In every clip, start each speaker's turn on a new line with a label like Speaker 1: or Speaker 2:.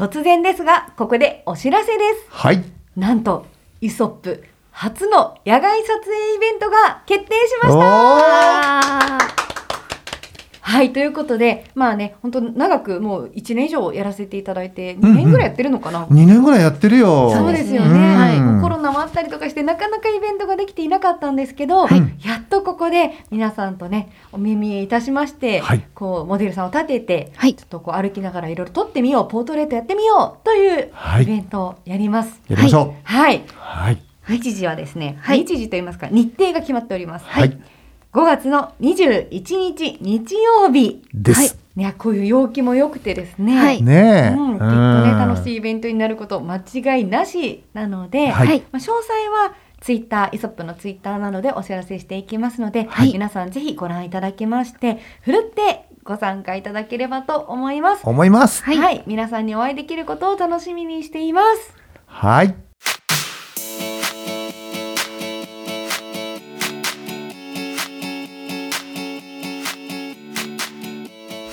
Speaker 1: 突然ですが、ここでお知らせです。
Speaker 2: はい。
Speaker 1: なんと、イソップ初の野外撮影イベントが決定しまし
Speaker 2: お
Speaker 1: た
Speaker 2: ー
Speaker 1: はい、ということで、まあね、本当長くもう1年以上やらせていただいて、2
Speaker 2: うんうん。
Speaker 1: 年ぐらいやってるのかな、
Speaker 2: 2年ぐらいやってるよ。
Speaker 1: そうですよね、
Speaker 2: うん。
Speaker 1: はい、コロナもあったりとかしてなかなかイベントができていなかったんですけど、
Speaker 2: はい。
Speaker 1: やっとここで皆さんとねお耳いたしまして、
Speaker 2: はい。
Speaker 1: こうモデルさんを立てて
Speaker 3: はい。
Speaker 1: ちょっとこう歩きながらいろいろ撮ってみようポートレートやってみようという
Speaker 2: はい。
Speaker 1: イベントをやります。
Speaker 2: やりましょう。
Speaker 1: はい、
Speaker 2: はい。
Speaker 1: 日時はですね、
Speaker 3: はい。
Speaker 1: 日時といいますか日程が決まっております。
Speaker 2: はい。
Speaker 1: 5月の21日日曜日。
Speaker 2: です。
Speaker 1: はいいやこういう陽気も良くてですね。
Speaker 3: はい
Speaker 2: ねえ。
Speaker 1: うん、きっとね楽しいイベントになること間違いなしなので、
Speaker 2: はい
Speaker 3: はい
Speaker 1: まあ、詳細はツイッターイソップのツイッターなどでお知らせしていきますので、
Speaker 3: はい
Speaker 1: 皆さんぜひご覧いただきましてふるってご参加いただければと思います。
Speaker 2: 思います。
Speaker 1: はい、皆さんにお会いできることを楽しみにしています。
Speaker 2: はい。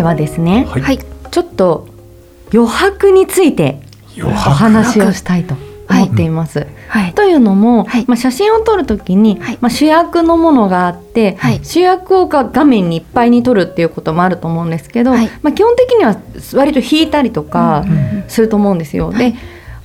Speaker 1: 回はですね、
Speaker 2: はい。
Speaker 3: はい。
Speaker 1: ちょっと余白についてお話をしたいと思っています。
Speaker 3: はい。
Speaker 1: というのも、
Speaker 3: はい。
Speaker 1: まあ、写真を撮るときに、
Speaker 3: はい。
Speaker 1: まあ、主役のものがあって、
Speaker 3: はい。
Speaker 1: 主役をが画面にいっぱいに撮るっていうこともあると思うんですけど、
Speaker 3: はい。
Speaker 1: まあ、基本的には割と引いたりとか
Speaker 3: うん
Speaker 1: すると思うんですよ。で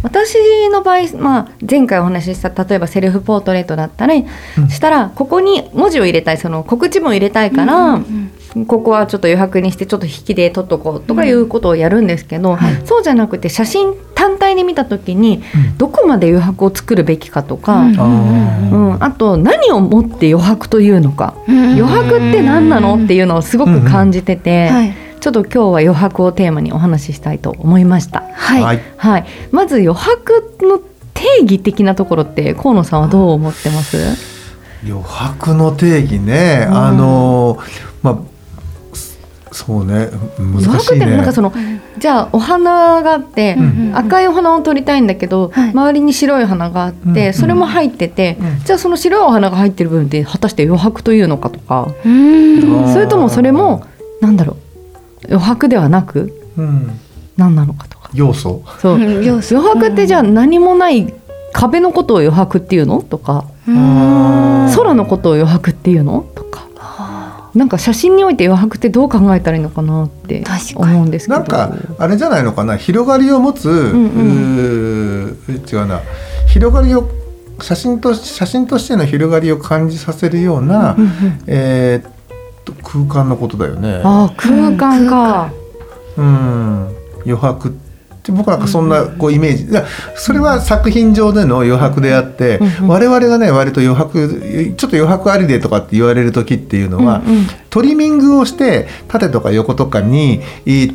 Speaker 1: 私の場合、まあ、前回お話しした例えばセルフポートレートだったら、
Speaker 2: うん。
Speaker 1: したらここに文字を入れたいその告知文を入れたいから、
Speaker 3: うんうん
Speaker 1: ここはちょっと余白にしてちょっと引きで撮っとこうとかいうことをやるんですけど、
Speaker 3: はい。
Speaker 1: そうじゃなくて写真単体で見た時に
Speaker 2: うん。
Speaker 1: どこまで余白を作るべきかとか、
Speaker 3: うん
Speaker 2: あ
Speaker 1: うん。あと何をもって余白というのか、
Speaker 3: うん。
Speaker 1: 余白って何なのっていうのをすごく感じてて、
Speaker 3: はい。
Speaker 1: ちょっと今日は余白をテーマにお話ししたいと思いました。
Speaker 3: はい。
Speaker 2: はい。
Speaker 1: はい、まず余白の定義的なところって河野さんはどう思ってます？
Speaker 2: 余白の定義ね。
Speaker 1: うん
Speaker 2: あのまあ。そうね。
Speaker 1: 余
Speaker 2: 難しいね
Speaker 1: 白ってなんか。そのじゃあお花があって、
Speaker 3: うん
Speaker 1: 赤いお花を撮りたいんだけど、
Speaker 3: はい
Speaker 1: 周りに白い花があって、
Speaker 2: うんうん
Speaker 1: それも入ってて、
Speaker 2: うん
Speaker 1: じゃあその白いお花が入ってる部分って果たして余白というのかとか、それともそれもなんだろう余白ではなく
Speaker 2: うん。
Speaker 1: 何なのかとか。
Speaker 2: 要素。
Speaker 1: そう、余白ってじゃあ何もない壁のことを余白っていうのとか、空のことを余白っていうのとか。なんか写真において余白ってどう考えたらいいのかなって思うんですけど。
Speaker 2: なんかあれじゃないのかな？広がりを持つ、
Speaker 1: ん
Speaker 2: うー違うな。広がりを写真と写真としての広がりを感じさせるような、
Speaker 1: うんうん。
Speaker 2: えーっと空間のことだよね。
Speaker 1: ああ空間か、
Speaker 2: うん余白って僕なんかそんなこうイメージ。それは作品上での余白であって、
Speaker 1: うんうん
Speaker 2: 我々がね割と余白ちょっと余白ありでとかって言われる時っていうのは、
Speaker 1: うんうん。
Speaker 2: トリミングをして縦とか横とかにい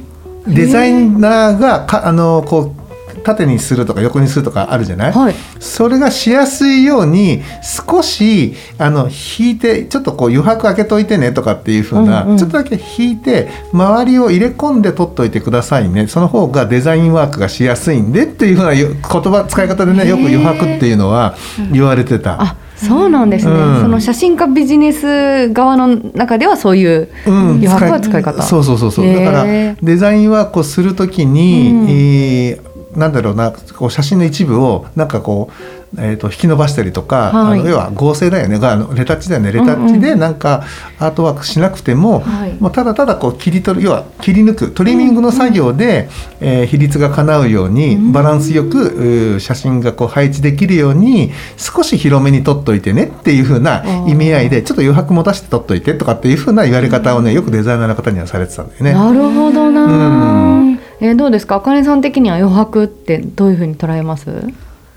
Speaker 2: デザイナーがかあのこう縦にするとか横にするとかあるじゃない、
Speaker 1: はい。
Speaker 2: それがしやすいように少しあの引いてちょっとこう余白開けといてねとかっていう風な、
Speaker 1: うんうん。
Speaker 2: ちょっとだけ引いて周りを入れ込んで取っといてくださいね。その方がデザインワークがしやすいんでっていう風なよ言葉使い方でねよく余白っていうのは言われてた。
Speaker 1: あそうなんですね、
Speaker 2: うん。
Speaker 1: その写真家ビジネス側の中ではそういう
Speaker 2: うん。
Speaker 1: 余白は使い方、
Speaker 2: そうそうそうそう。だからデザインワークをするときに、
Speaker 1: うん。
Speaker 2: えーなんだろうなこう写真の一部をなんかこうえー、と引き伸ばしたりとか、
Speaker 1: はい。
Speaker 2: あの要は合成だよね。がレタッチだよね。レタッチでなんかアートワークしなくても、
Speaker 1: はい。
Speaker 2: もうただただこう切り取る要は切り抜くトリミングの作業で、えー比率が叶うようにバランスよく、写真がこう配置できるように少し広めに撮っといてねっていう風な意味合いでちょっと余白持たせて撮っといてとかっていう風な言われ方をねよくデザイナーの方にはされてたんだよね。
Speaker 1: なるほどな、
Speaker 2: うん
Speaker 1: えーどうですか？あかねさん的には余白ってどういうふうに捉えます？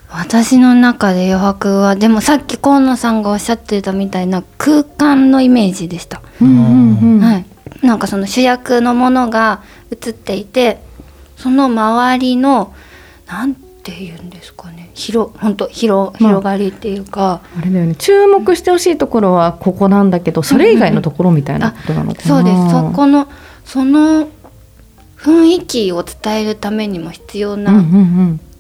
Speaker 3: 私の中で余白はでもさっき河野さんがおっしゃってたみたいな空間のイメージでした、はい。なんかその主役のものが映っていてその周りのなんて言うんですかね。広本当広
Speaker 1: まあ
Speaker 3: 広がりっていうか、
Speaker 1: あれだよね。注目してほしいところはここなんだけどそれ以外のところみたいなことなのかな、
Speaker 3: そうです。そこのその雰囲気を伝えるためにも必要な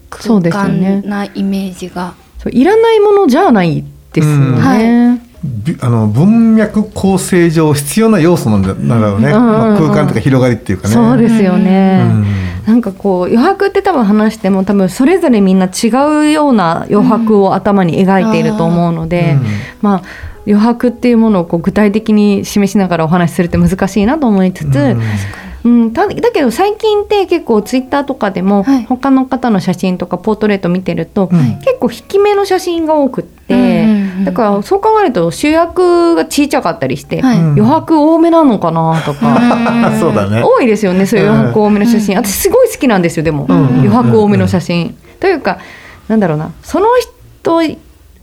Speaker 3: 空
Speaker 1: ですよね。
Speaker 3: 間なイメージが、
Speaker 1: そういらないものじゃないですよ
Speaker 2: うん。
Speaker 1: ね、
Speaker 2: びあの文脈構成上必要な要素なんだろうね、
Speaker 1: うんうんうん。
Speaker 2: まあ空間とか広がりっていうかね。
Speaker 1: そうですよね、
Speaker 2: うん。
Speaker 1: なんかこう余白って多分話しても多分それぞれみんな違うような余白を頭に描いていると思うので、
Speaker 2: うん。
Speaker 1: まあ余白っていうものをこう具体的に示しながらお話しするって難しいなと思いつつ、
Speaker 2: うん
Speaker 1: うん、ただけど最近って結構ツイッターとかでも
Speaker 3: はい。
Speaker 1: 他の方の写真とかポートレート見てると、
Speaker 2: うん。
Speaker 1: 結構引き目の写真が多くって、だからそう考えると主役が小さかったりして、余白多めなのかなとか。
Speaker 3: うん。
Speaker 2: そうだね。
Speaker 1: 多いですよねそういう余白多めの写真、私すごい好きなんですよでも、
Speaker 2: うん
Speaker 1: 余白多めの写真、というかなんだろうな。その人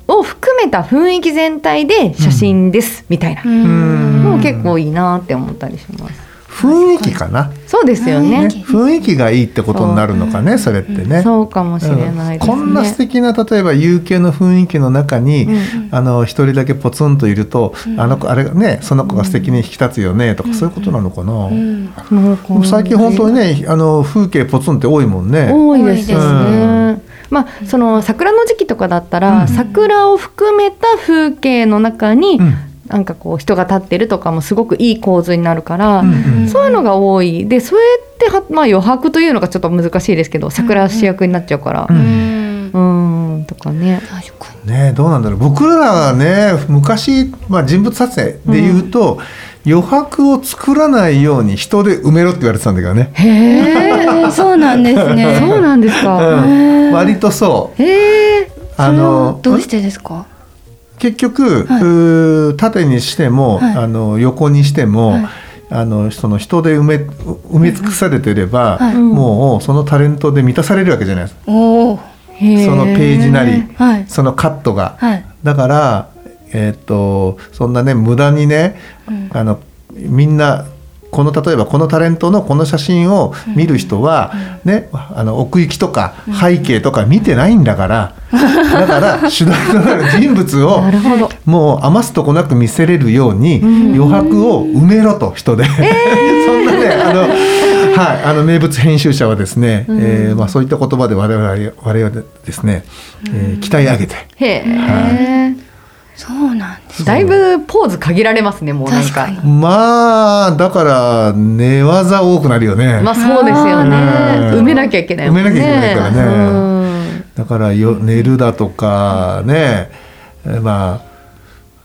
Speaker 1: を含めた雰囲気全体で写真です、みたいな。
Speaker 3: うん。
Speaker 1: のも結構いいなって思ったりします
Speaker 2: 雰囲気かな、
Speaker 1: そうですよね。
Speaker 2: ね、雰囲気がいいってことになるのかねそれってね。
Speaker 1: そうかもしれないですね、
Speaker 2: こんな素敵な例えば有形の雰囲気の中に、あの一人だけポツンといると、あの子あれがねその子が素敵に引き立つよねとか、そういうことなのかな、最近本当にねあの風景ポツンって多いもんね。
Speaker 1: 多いですね。まあその桜の時期とかだったら、
Speaker 2: うん。
Speaker 1: 桜を含めた風景の中に、
Speaker 2: うん
Speaker 1: なんかこう人が立ってるとかもすごくいい構図になるから、
Speaker 2: うんうん。
Speaker 1: そういうのが多い。でそれっては、まあ、余白というのがちょっと難しいですけど桜主役になっちゃうから。
Speaker 2: う
Speaker 3: うん。
Speaker 1: うん。んとかね。
Speaker 2: ねどうなんだろう。僕らがね昔、まあ、人物撮影で言うと、余白を作らないように人で埋めろって言われてたんだけどね。
Speaker 1: へえ
Speaker 3: に そうなんですね。
Speaker 1: そうなんですか。
Speaker 2: うん、割とそう。
Speaker 1: へえ
Speaker 2: あの
Speaker 3: どうしてですか？
Speaker 2: 結局、
Speaker 3: はい。
Speaker 2: 縦にしても、
Speaker 3: はい。
Speaker 2: あの横にしても、
Speaker 3: はい。
Speaker 2: あのその人で埋め埋め尽くされてれば、
Speaker 3: はい。
Speaker 2: もうそのタレントで満たされるわけじゃないですか、そのページなり
Speaker 3: はい。
Speaker 2: そのカットが。
Speaker 3: はい。
Speaker 2: だから、えーっとそんなね無駄にね、
Speaker 3: うん。
Speaker 2: あのみんなこの例えばこのタレントのこの写真を見る人は、ね、あの奥行きとか背景とか見てないんだから、だから主題となる人物を。もう余すとこなく見せれるように余白を埋めろと人で、そんなねあの、はい、あの名物編集者はですね、えーまあ、そういった言葉で我々は我々ですね、えー鍛え上げて。
Speaker 1: へえ。
Speaker 3: そうなんです
Speaker 1: だいぶポーズ限られますねもうなんか。
Speaker 2: まあだから寝技多くなるよね。
Speaker 1: まあそうですよね。
Speaker 2: うん
Speaker 1: 埋めなきゃいけないね。
Speaker 2: 埋めなきゃいけないからね
Speaker 1: うん
Speaker 2: だからよ寝るだとかね、えーまあ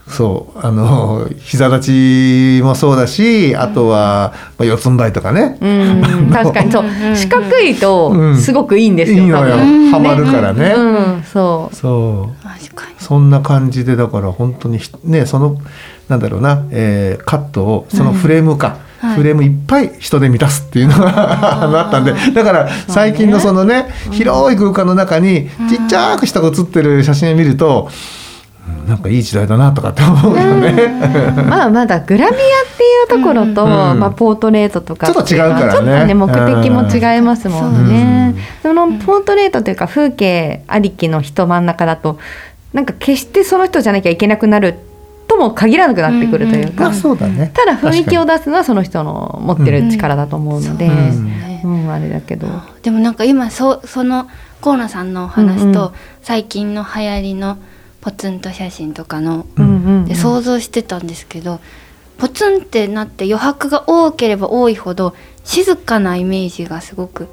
Speaker 2: そうあの 膝立ちもそうだしあとは、まあ、四つん這いとかね、
Speaker 1: うん、確かにそう。四角いと
Speaker 2: うん。
Speaker 1: すごくいいんですよ。
Speaker 2: いいのよ。
Speaker 1: 多分。
Speaker 2: ハマるからね。
Speaker 1: うん、そう。
Speaker 2: そう。
Speaker 3: 確かに。
Speaker 2: そんな感じでだから本当にひねそのなんだろうな、えーカットをそのフレームか、
Speaker 3: はい。
Speaker 2: フレームいっぱい人で満たすっていうのが あったんでだから最近のそのね広い空間の中にちっちゃく人が写ってる写真を見ると、うんなんかいい時代だなとかって思うよね。
Speaker 1: まあまだグラビアっていうところと、
Speaker 2: うん
Speaker 1: まあポートレートとか
Speaker 2: ちょっと違うからね。
Speaker 1: ちょっとね目的も違いますもんね。
Speaker 2: うん。
Speaker 1: そのポートレートというか風景ありきの人真ん中だとなんか決してその人じゃなきゃいけなくなるとも限らなくなってくるというか、
Speaker 2: まあそうだね。
Speaker 1: ただ雰囲気を
Speaker 2: 確
Speaker 1: 出すのはその人の持ってる力だと思うので、
Speaker 3: そう
Speaker 1: うん。あれだけど。
Speaker 3: でもなんか今そその河野さんのお話と、最近の流行りのポツンと写真とかの、
Speaker 2: うん
Speaker 1: うんうん
Speaker 3: で想像してたんですけどポツンってなって余白が多ければ多いほど静かなイメージがすごく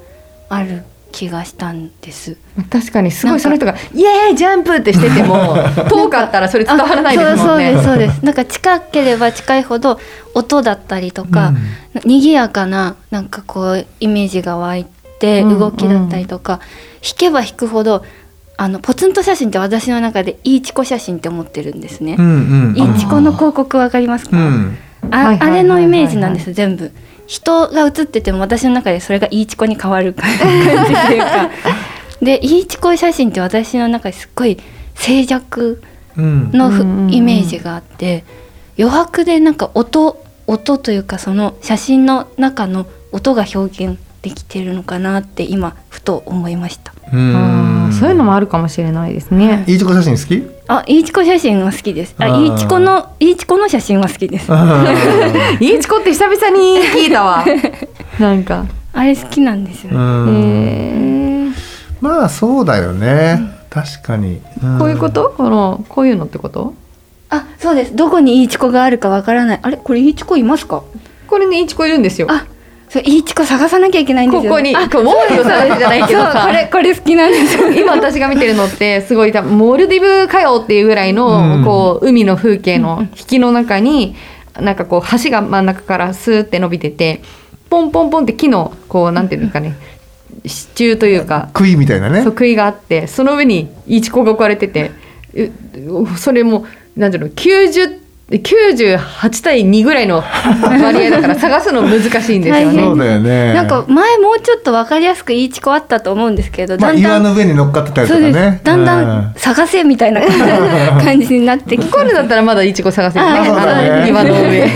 Speaker 3: ある気がしたんです。
Speaker 1: 確かにすごいその人が「イエーイジャンプ!」ってしてても 遠かったらそれ伝わらないですもんね
Speaker 3: あそうそうですそうです。なんか近ければ近いほど音だったりとか、
Speaker 2: うん
Speaker 3: 賑やかななんかこうイメージが湧いて
Speaker 1: うん
Speaker 3: 動きだったりとか、弾けば弾くほどあのポツンと写真って私の中でいいチコ写真って思ってるんですね。
Speaker 2: うんうん
Speaker 3: いいチコの広告わかりますか？
Speaker 2: うん
Speaker 3: ああれのイメージなんです全部。人が映ってても私の中でそれがいいチコに変わる感じっていうか。でいいチコ写真って私の中ですっごい静寂
Speaker 2: うん
Speaker 3: のふ
Speaker 1: う
Speaker 3: イメージがあって余白でなんか音音というかその写真の中の音が表現できてるのかなって今ふと思いました
Speaker 2: うん
Speaker 1: あーそういうのもあるかもしれないですね。
Speaker 2: い。いチコ写真好き？
Speaker 3: あいいチコ写真は好きです。あ いいチコのいいチコの写真は好きです。
Speaker 1: いいチコって久々に聞いたわ。なんか、
Speaker 3: あれ好きなんですよね、
Speaker 2: まあそうだよね。確かに。ん。
Speaker 1: こういうこと？このこういうのってこと？
Speaker 3: あそうです。どこにいいチコがあるかわからない。あれ？これいいチコいますか？
Speaker 1: これねいいチコいるんですよ。
Speaker 3: あそういいチコ探さなきゃいけないんですよ
Speaker 1: ここに
Speaker 3: あ
Speaker 1: こうウォーリーを探すじゃないけど。
Speaker 3: そう
Speaker 1: さ
Speaker 3: これこれ好きなんですよ。
Speaker 1: 今私が見てるのってすごい多分モルディブかよっていうぐらいの、
Speaker 2: うん。
Speaker 1: こう海の風景の引きの中になんかこう橋が真ん中からスーって伸びててポンポンポンって木のこうなんていうんですかね支柱というか
Speaker 2: 杭みたいなね。
Speaker 1: そう杭があってその上にイチコが置かれててうそれもなんていうの90 98対2ぐらいの割合だから 探すの難しいんですよね
Speaker 2: そう。だよね
Speaker 3: なんか前もうちょっと分かりやすくいいチコあったと思うんですけど
Speaker 2: まあ
Speaker 3: だんだん
Speaker 2: 岩の上に乗っかってたりとかね
Speaker 3: だんだん探せみたいな感じになってきて
Speaker 1: これだったらまだイチゴ探せるね。岩の上。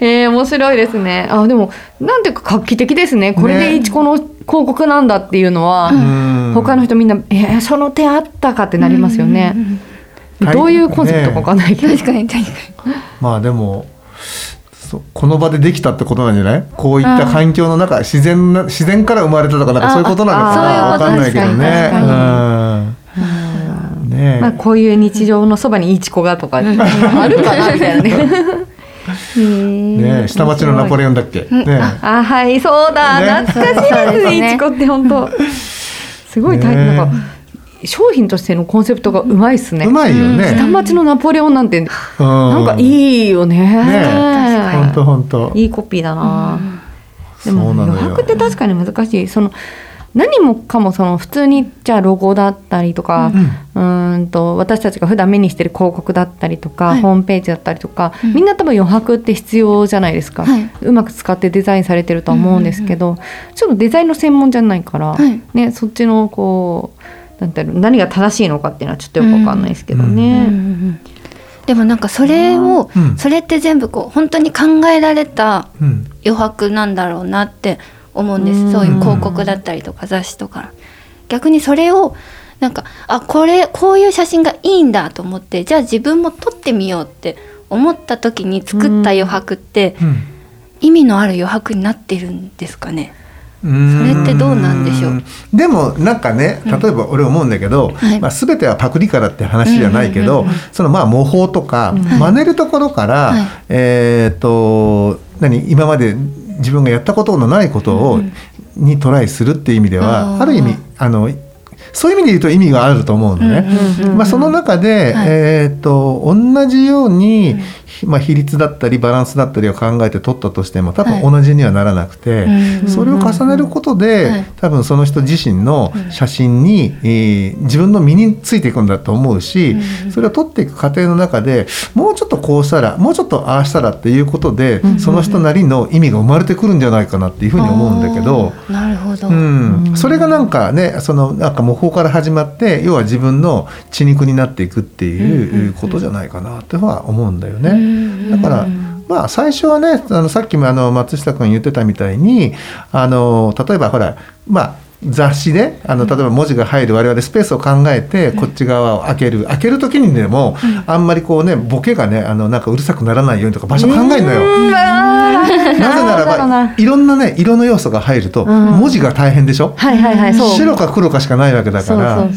Speaker 1: えー、面白いですね。あ、でも、なんていうか画期的ですね。これでイチコの広告なんだっていうのは、
Speaker 2: うん
Speaker 1: 他の人みんな、えー、その手あったかってなりますよね。
Speaker 2: うん
Speaker 1: どういうコンセプトかわかんないけど。
Speaker 3: 確かに確か
Speaker 2: まあでもこの場でできたってことなんじゃない？こういった環境の中自然な自然から生まれたとかなんかそういうことなのかな
Speaker 1: あ
Speaker 2: わかんないけどね。ねえ
Speaker 1: まあ、こういう日常のそばにイチコがとか、あるかなみたいなね。
Speaker 2: ねえ。下町のナポレオンだっけ？ねえ。
Speaker 1: あ、はい、そうだ、
Speaker 2: ね。
Speaker 1: 懐かしいで、
Speaker 3: ですすね。
Speaker 1: イチコって本当。すごい大変、
Speaker 2: ね
Speaker 1: なんか、商品としてのコンセプトがうまいっすね。
Speaker 2: うまいよね。
Speaker 1: 下町のナポレオンなんて、な
Speaker 2: なん
Speaker 1: かいいよね。
Speaker 2: ね本当本当
Speaker 1: いいコピーだな。でも余白って確かに難しい。その何もかもその普通にじゃあロゴだったりとか、うーんと私たちが普段目にしてる広告だったりとか、
Speaker 3: はい。
Speaker 1: ホームページだったりとか、みんな多分余白って必要じゃないですか、
Speaker 3: はい。う
Speaker 1: まく使ってデザインされてるとは思うんですけど、ちょっとデザインの専門じゃないから、
Speaker 3: はい。
Speaker 1: ね、そっちのこうなんて何が正しいのかっていうのはちょっとよくわかんないですけど
Speaker 3: に、
Speaker 1: ね。
Speaker 3: でもなんかそれを、
Speaker 2: うん。
Speaker 3: それって全部こう本当に考えられた
Speaker 2: うん。
Speaker 3: 余白なんだろうなって思うんです、
Speaker 1: うん。
Speaker 3: そういう広告だったりとか雑誌とか。逆にそれをなんかあこれこういう写真がいいんだと思ってじゃあ自分も撮ってみようって思った時に作った余白って
Speaker 2: うん。
Speaker 3: 意味のある余白になってるんですかね？それってどうなんでしょう？
Speaker 2: でもなんかね例えば俺思うんだけど、
Speaker 3: はい。
Speaker 2: まあ、全てはパクリからって話じゃないけど、
Speaker 3: うんうんうんうん。
Speaker 2: そのまあ模倣とか、
Speaker 3: はい。
Speaker 2: 真似るところから、
Speaker 3: はい。
Speaker 2: えっ、と何今まで自分がやったことのないことを、にトライするっていう意味では
Speaker 3: あ
Speaker 2: る意味あのそういう意味で言うと意味があると思うのね。まあ、その中で、
Speaker 3: はい。
Speaker 2: えー、と同じように、まあ、比率だったりバランスだったりを考えて取ったとしても多分
Speaker 3: はい。
Speaker 2: 同じにはならなくて、
Speaker 3: うん
Speaker 2: それを重ねることで、
Speaker 3: はい。
Speaker 2: 多分その人自身の写真に、えー自分の身についていくんだと思うし、それを取っていく過程の中でもうちょっとこうしたらもうちょっとああしたらっていうことで、その人なりの意味が生まれてくるんじゃないかなっていうふうに思うんだけど。
Speaker 3: なるほど、
Speaker 2: うん、それがなんかねそのなんか模倣から始まって要は自分の血肉になっていくっていうことじゃないかなっては思うんだよね。だからまあ最初はねあのさっきもあの松下君言ってたみたいにあの例えばほらまあ雑誌であの例えば文字が入る我々スペースを考えてこっち側を開ける開ける時にでもあんまりこうねボケがねあのなんかうるさくならないようにとか場所考えるのよ。なぜならばいろんなね色の要素が入ると
Speaker 1: うん。
Speaker 2: 文字が大変でしょ、
Speaker 1: はいはいはいそう。
Speaker 2: 白か黒かしかないわけだから。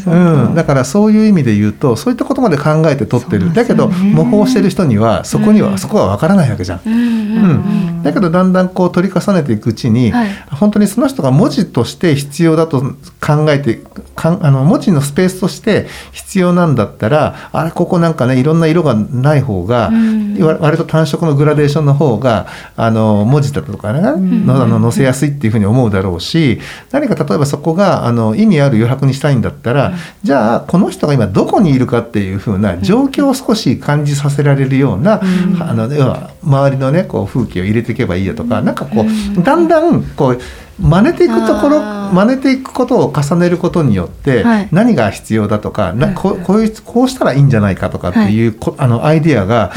Speaker 2: だからそういう意味で言うとそういったことまで考えて撮ってる、だけど模倣してる人にはそこには、そこは分からないわけじゃん。
Speaker 3: うん
Speaker 2: うん、だけどだんだんこう取り重ねていくうちに、
Speaker 3: はい。
Speaker 2: 本当にその人が文字として必要だと考えてかんあの文字のスペースとして必要なんだったらあれここなんかねいろんな色がない方が、
Speaker 3: うん。
Speaker 2: わ割と単色のグラデーションの方があの文字だとかね、のあの載せやすいっていうふうに思うだろうし何か例えばそこがあの意味ある余白にしたいんだったら、じゃあこの人が今どこにいるかっていうふうな状況を少し感じさせられるような、あの要は周りのねこう風景を入れていけばいいやとか、なんかこうだんだんこう真似ていくところ真似ていくことを重ねることによって
Speaker 3: はい。
Speaker 2: 何が必要だとか、なこうこういうこうしたらいいんじゃないかとかっていう、こあのアイディアが、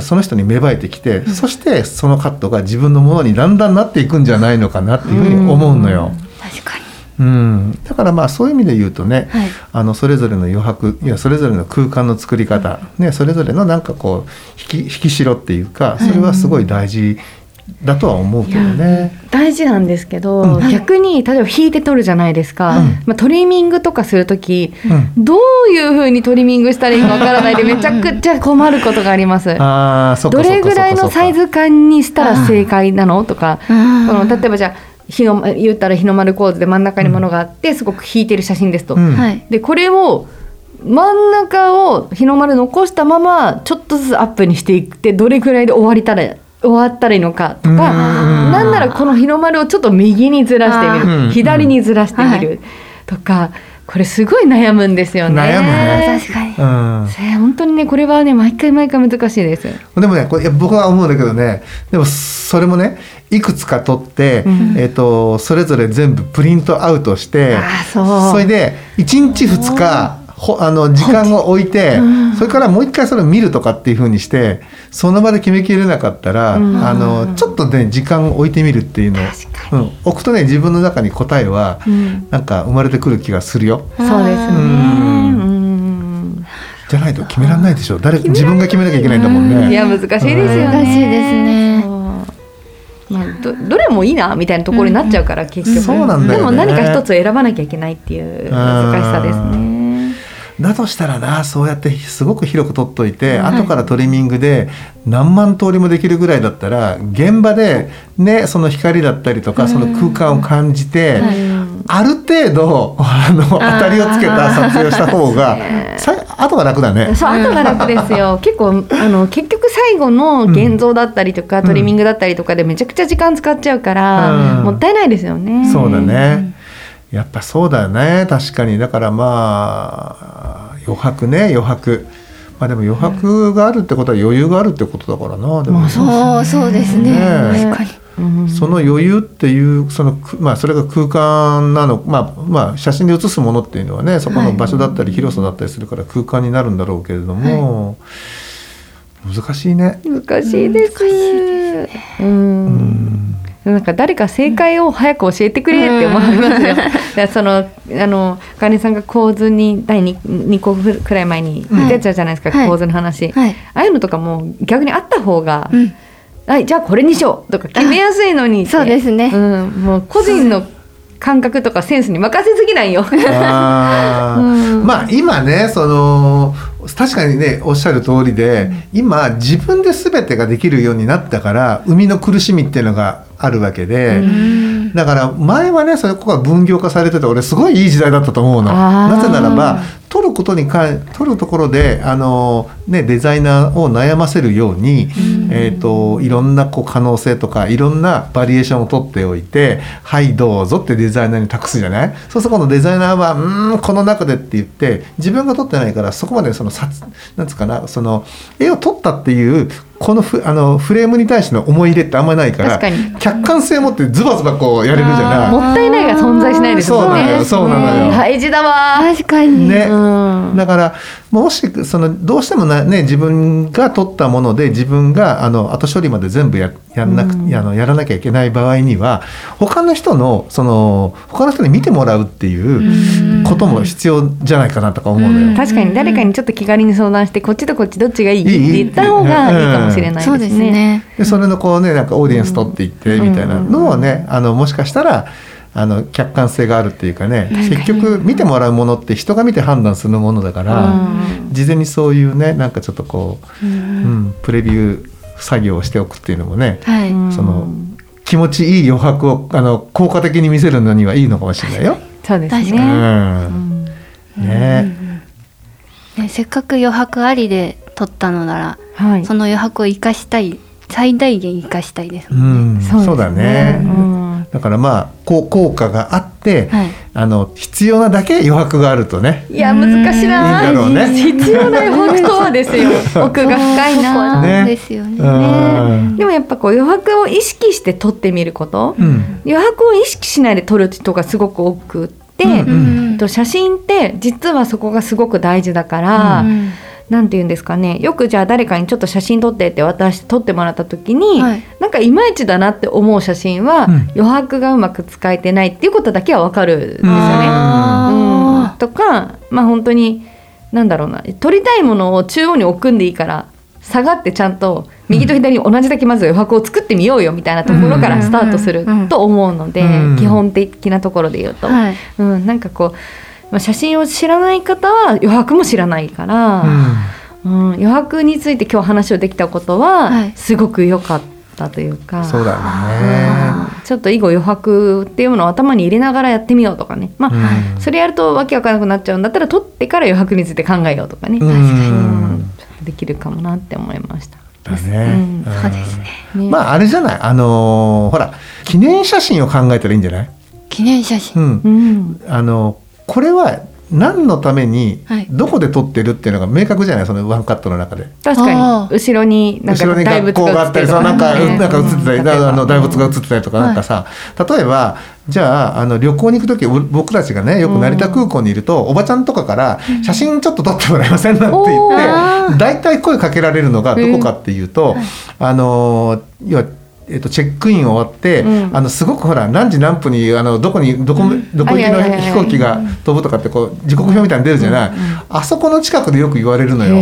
Speaker 2: その人に芽生えてきて、そしてそのカットが自分のものにだんだんなっていくんじゃないのかなっていうふうに思うのよ。
Speaker 3: 確かに。
Speaker 2: うん、だからまあそういう意味で言うとね、
Speaker 3: はい。
Speaker 2: あのそれぞれの余白いやそれぞれの空間の作り方、ね、それぞれのなんかこう引き引きしろっていうかそれはすごい大事だとは思うけどね。
Speaker 1: 大事なんですけど、
Speaker 2: うん。
Speaker 1: 逆に例えば引いて撮るじゃないですか、
Speaker 2: うん。
Speaker 1: まあ、トリミングとかする時
Speaker 2: うん。
Speaker 1: どういうふうにトリミングしたらいいかわからないで めちゃくちゃ困ることがあります。どれぐらいのサイズ感にしたら正解なのとか、この例えばじゃあ日の言ったら日の丸構図で真ん中にものがあってすごく引いてる写真ですと。でこれを真ん中を日の丸残したままちょっとずつアップにしていってどれぐらいで終わりたら終わったらいいのかとか
Speaker 2: うん。
Speaker 1: なんならこの日の丸をちょっと右にずらしてみ
Speaker 2: うん。
Speaker 1: る左にずらしてみる。とかこれすごい悩むんですよね。
Speaker 2: 悩むね。
Speaker 3: 確かに。
Speaker 1: 本当にねこれはね毎回毎回難しいです。
Speaker 2: でもねこれいや僕は思うんだけどねでもそれもねいくつか取って、
Speaker 1: うん。
Speaker 2: えっとそれぞれ全部プリントアウトして
Speaker 1: あーそう。
Speaker 2: それで1日2日ほあの時間を置いて、
Speaker 1: うん。
Speaker 2: それからもう一回それを見るとかっていうふうにしてその場で決めきれなかったら、
Speaker 1: うん。
Speaker 2: あのちょっとね時間を置いてみるっていうのを、うん、置くとね自分の中に答えは、
Speaker 1: うん。
Speaker 2: なんか生まれてくる気がするよ。
Speaker 1: そうですね。
Speaker 2: うん。
Speaker 1: うん。
Speaker 2: じゃないと決められないでしょ。誰自分が決めなきゃいけないんだもんね。
Speaker 1: いや難しいですよね。
Speaker 3: 難しいですね。
Speaker 1: まあ、どどれもいいなみたいなところになっちゃうから、結局。
Speaker 2: そうなんだよね。
Speaker 1: でも何か一つ選ばなきゃいけないっていう難しさですね。
Speaker 2: だとしたらなそうやってすごく広く取っといて、
Speaker 1: はい。
Speaker 2: 後からトリミングで何万通りもできるぐらいだったら現場でねその光だったりとかその空間を感じて、ある程度あの当たりをつけた撮影をした方が さ後が楽だね。
Speaker 1: そう後が楽ですよ。結構あの結局最後の現像だったりとか、
Speaker 2: うん。
Speaker 1: トリミングだったりとかでめちゃくちゃ時間使っちゃうから、
Speaker 2: うん。
Speaker 1: もったいないですよね。
Speaker 2: そうだね。やっぱそうだよね。確かに。だからまあ余白ね。余白。まあでも余白があるってことは余裕があるってことだからな。でも
Speaker 1: まあ
Speaker 3: そうそうですね。
Speaker 2: ね
Speaker 3: 確かに。
Speaker 1: うん。
Speaker 2: その余裕っていうそのくまあそれが空間なの。まあまあ写真で写すものっていうのはねそこの場所だったり広さだったりするから空間になるんだろうけれども、難しいね。
Speaker 1: 難しいです。うん。
Speaker 2: うん
Speaker 1: なんか誰か正解を早く教えてくれって思いますよ。だからそのあのかねさんが構図に第 2, 2個くらい前に出てたじゃないですか、
Speaker 3: はい。
Speaker 1: 構図の話、
Speaker 3: はい。
Speaker 1: ああいうのとかも逆にあった方が、
Speaker 3: うん。
Speaker 1: はいじゃあこれにしようとか決めやすいのにって。
Speaker 3: そうですね。
Speaker 1: うん、もう個人の感覚とかセンスに任せすぎないよ。
Speaker 2: あー。
Speaker 1: うん。
Speaker 2: まあ今ねその確かにねおっしゃる通りで、今自分で全てができるようになったから生みの苦しみっていうのがあるわけで。だから前はねそれここが分業化されてて俺すごいいい時代だったと思うの。なぜならば撮ることに関撮るところであの、ね、デザイナーを悩ませるように、えー、といろんなこう可能性とかいろんなバリエーションを取っておいて「はいどうぞ」ってデザイナーに託すじゃない？そうすると今度デザイナーは「うーんこの中で」って言って自分が撮ってないからそこまでその撮なんつうかなその絵を撮ったっていうこのフあのフレームに対しての思い入れってあんまりないから
Speaker 1: 確かに。
Speaker 2: 客観性を持ってズバズバこうやれるじゃない？
Speaker 1: もったいないが存在しないですもんね。
Speaker 2: そうなのよそうなのよ。
Speaker 1: 大事だわ。
Speaker 2: ね、
Speaker 1: うんうん。
Speaker 2: だからもしそのどうしてもな、ね、自分が取ったもので自分があの後処理まで全部ややんなく、
Speaker 1: うん。
Speaker 2: あのやらなきゃいけない場合には他の人のその他の人に見てもらうっていうことも必要じゃないかなとか思うのよ。
Speaker 3: うん。
Speaker 1: 確かに誰かにちょっと気軽に相談してこっちとこっちどっちがいいって言った方がいいかもしれないですね。
Speaker 3: そうですね。
Speaker 2: でそれのこうねなんかオーディエンス取っていってみたいなのをね、あのもしかしたらあの客観性があるっていうかね結局見てもらうものって人が見て判断するものだから、
Speaker 1: うん
Speaker 2: 事前にそういうねなんかちょっとこう、うん、プレビュー作業をしておくっていうのもね、
Speaker 3: はい。
Speaker 1: うん
Speaker 2: その気持ちいい余白をあの効果的に見せるのにはいいのかもしれないよ。
Speaker 1: そうです
Speaker 3: 確
Speaker 2: う
Speaker 1: ね。
Speaker 2: んね
Speaker 3: ね、せっかく余白ありで撮ったのなら、
Speaker 1: はい。
Speaker 3: その余白を生かしたい最大限生かしたいです
Speaker 2: う
Speaker 3: もんね。
Speaker 2: ん、
Speaker 1: そうですね
Speaker 2: そうだね。
Speaker 1: うん
Speaker 2: だからまあこう効果があって、
Speaker 3: はい。
Speaker 2: あの必要なだけ余白があるとね。
Speaker 1: いや難しいな。
Speaker 2: いいんだろうね。
Speaker 1: 必要な余白とはですよ。奥が。深いな。
Speaker 2: ね
Speaker 3: ですよね。
Speaker 2: うん。
Speaker 1: でもやっぱこう余白を意識して撮ってみること、
Speaker 2: うん。
Speaker 1: 余白を意識しないで撮る人がすごく多くって、
Speaker 2: うん
Speaker 3: うん。
Speaker 1: と写真って実はそこがすごく大事だから、
Speaker 3: うん
Speaker 1: なんて言うんですかね。よくじゃあ誰かにちょっと写真撮ってって渡して撮ってもらった時に、
Speaker 3: はい。
Speaker 1: なんかいまいちだなって思う写真は、
Speaker 2: うん。
Speaker 1: 余白がうまく使えてないっていうことだけはわかるんですよね。
Speaker 3: あ
Speaker 1: うん。とかまあ本当になんだろうな。撮りたいものを中央に置くんでいいから下がってちゃんと右と左に同じだけまず余白を作ってみようよみたいなところからスタートすると思うので、
Speaker 2: うん。
Speaker 1: 基本的なところで言うと、
Speaker 3: はい。
Speaker 1: うん、なんかこう、まあ、写真を知らない方は余白も知らないから、うん余白について今日話をできたことは、
Speaker 3: はい
Speaker 1: すごく良かったというか。
Speaker 2: そうだね。
Speaker 1: ちょっと以後余白っていうものを頭に入れながらやってみようとかねまあ、
Speaker 2: うん
Speaker 1: それやるとわけわからなくなっちゃうんだったら取ってから余白について考えようとかね、
Speaker 2: うん
Speaker 1: うんできるかもなって思いました。
Speaker 3: そうですね。
Speaker 1: ね
Speaker 2: まああれじゃない？あのーほら記念写真を考えたらいいんじゃない？
Speaker 3: 記念写真。
Speaker 2: うん
Speaker 1: う。ん
Speaker 2: あのこれは何のために
Speaker 3: はい。
Speaker 2: どこで撮ってるっていうのが明確じゃない？そのワンカットの中で。
Speaker 1: 確かに。後ろになんか
Speaker 2: 後ろに
Speaker 1: 大仏
Speaker 2: 学校があったりさなんか、
Speaker 1: ね
Speaker 2: なんか映ってたり、あの大仏が映ってたりとかなんかさ、例えばじゃああの旅行に行く時お僕たちがねよく成田空港にいると、おばちゃんとかから「写真ちょっと撮ってもらえません?」なんて言
Speaker 1: お
Speaker 2: っ
Speaker 3: ー。
Speaker 2: て大体声かけられるのがどこかっていうと、あの要は。えっと、チェックイン終わって、
Speaker 1: うん。
Speaker 2: あのすごくほら何時何分にあのどこにどこ,、どこ行きの飛行機が飛ぶとかってこう時刻表みたいに出るじゃない、あそこの近くでよく言われるのよ。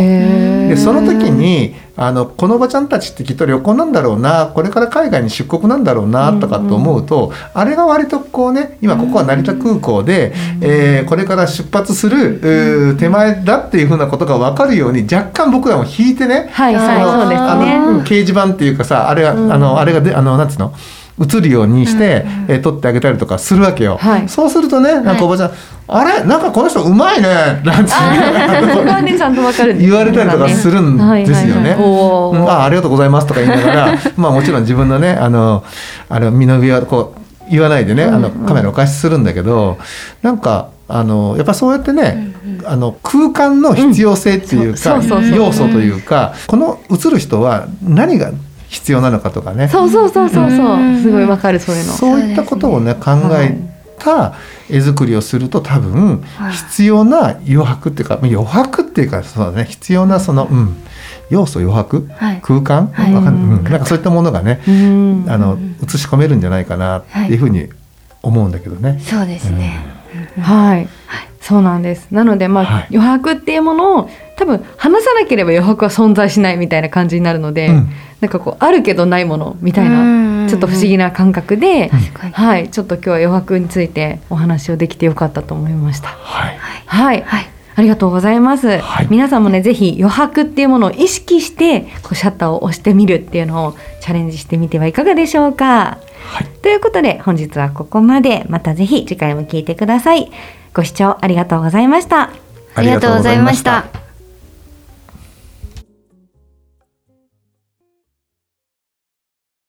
Speaker 2: でその時にあのこのおばちゃんたちってきっと旅行なんだろうなこれから海外に出国なんだろうなとかと思うと、あれが割とこうね今ここは成田空港で、えーこれから出発する手前だっていうふうなことが分かるように若干僕らも引いてね、
Speaker 1: はいはい
Speaker 2: あの
Speaker 1: そうです
Speaker 2: あの。掲示板っていうかさあれが、
Speaker 1: うん。
Speaker 2: あのあれがであのなんつうの？映るようにして、えー撮ってあげたりとかするわけよ、
Speaker 1: はい。
Speaker 2: そうするとねなんかおばちゃん、あれ？なんかこの人うまいね。なんつって言われたりとかするんですよね。あありがとうございますとか言いながら まあもちろん自分のねあのあれ身の上はこう言わないでねあのカメラお貸しするんだけどなんかあのやっぱそうやってね、あの空間の必要性っていうか、要素というか、この映る人は何が必要なのかとかね。
Speaker 1: そうそうそうそう。そう
Speaker 3: うん。
Speaker 1: すごいわかるそういうの。
Speaker 2: そういったことをね考えた絵作りをすると多分
Speaker 3: はい。
Speaker 2: 必要な余白っていうか余白っていうかそうだね。必要なその、うん、要素余白、
Speaker 3: はい。
Speaker 2: 空間、
Speaker 3: はい。
Speaker 2: わかんうん。なんかそういったものがね、
Speaker 1: うん。
Speaker 2: あの映し込めるんじゃないかなっていうふうに思うんだけどね。
Speaker 3: そうですね。
Speaker 1: はい、そうなんです。なのでまあ、
Speaker 2: はい
Speaker 1: 余白っていうものを多分話さなければ余白は存在しないみたいな感じになるので、
Speaker 2: うん
Speaker 1: なんかこうあるけどないものみたいなんちょっと不思議な感覚で。はい、ちょっと今日は余白についてお話をできてよかったと思いました。
Speaker 2: はい、
Speaker 1: はい、
Speaker 3: はい。
Speaker 1: ありがとうございます。
Speaker 2: はい
Speaker 1: 皆さんもね、ぜひ余白っていうものを意識して、こうシャッターを押してみるっていうのをチャレンジしてみてはいかがでしょうか。
Speaker 2: はい
Speaker 1: ということで、本日はここまで。またぜひ次回も聞いてください。ご視聴ありがとうございました。
Speaker 3: ありがとうございました。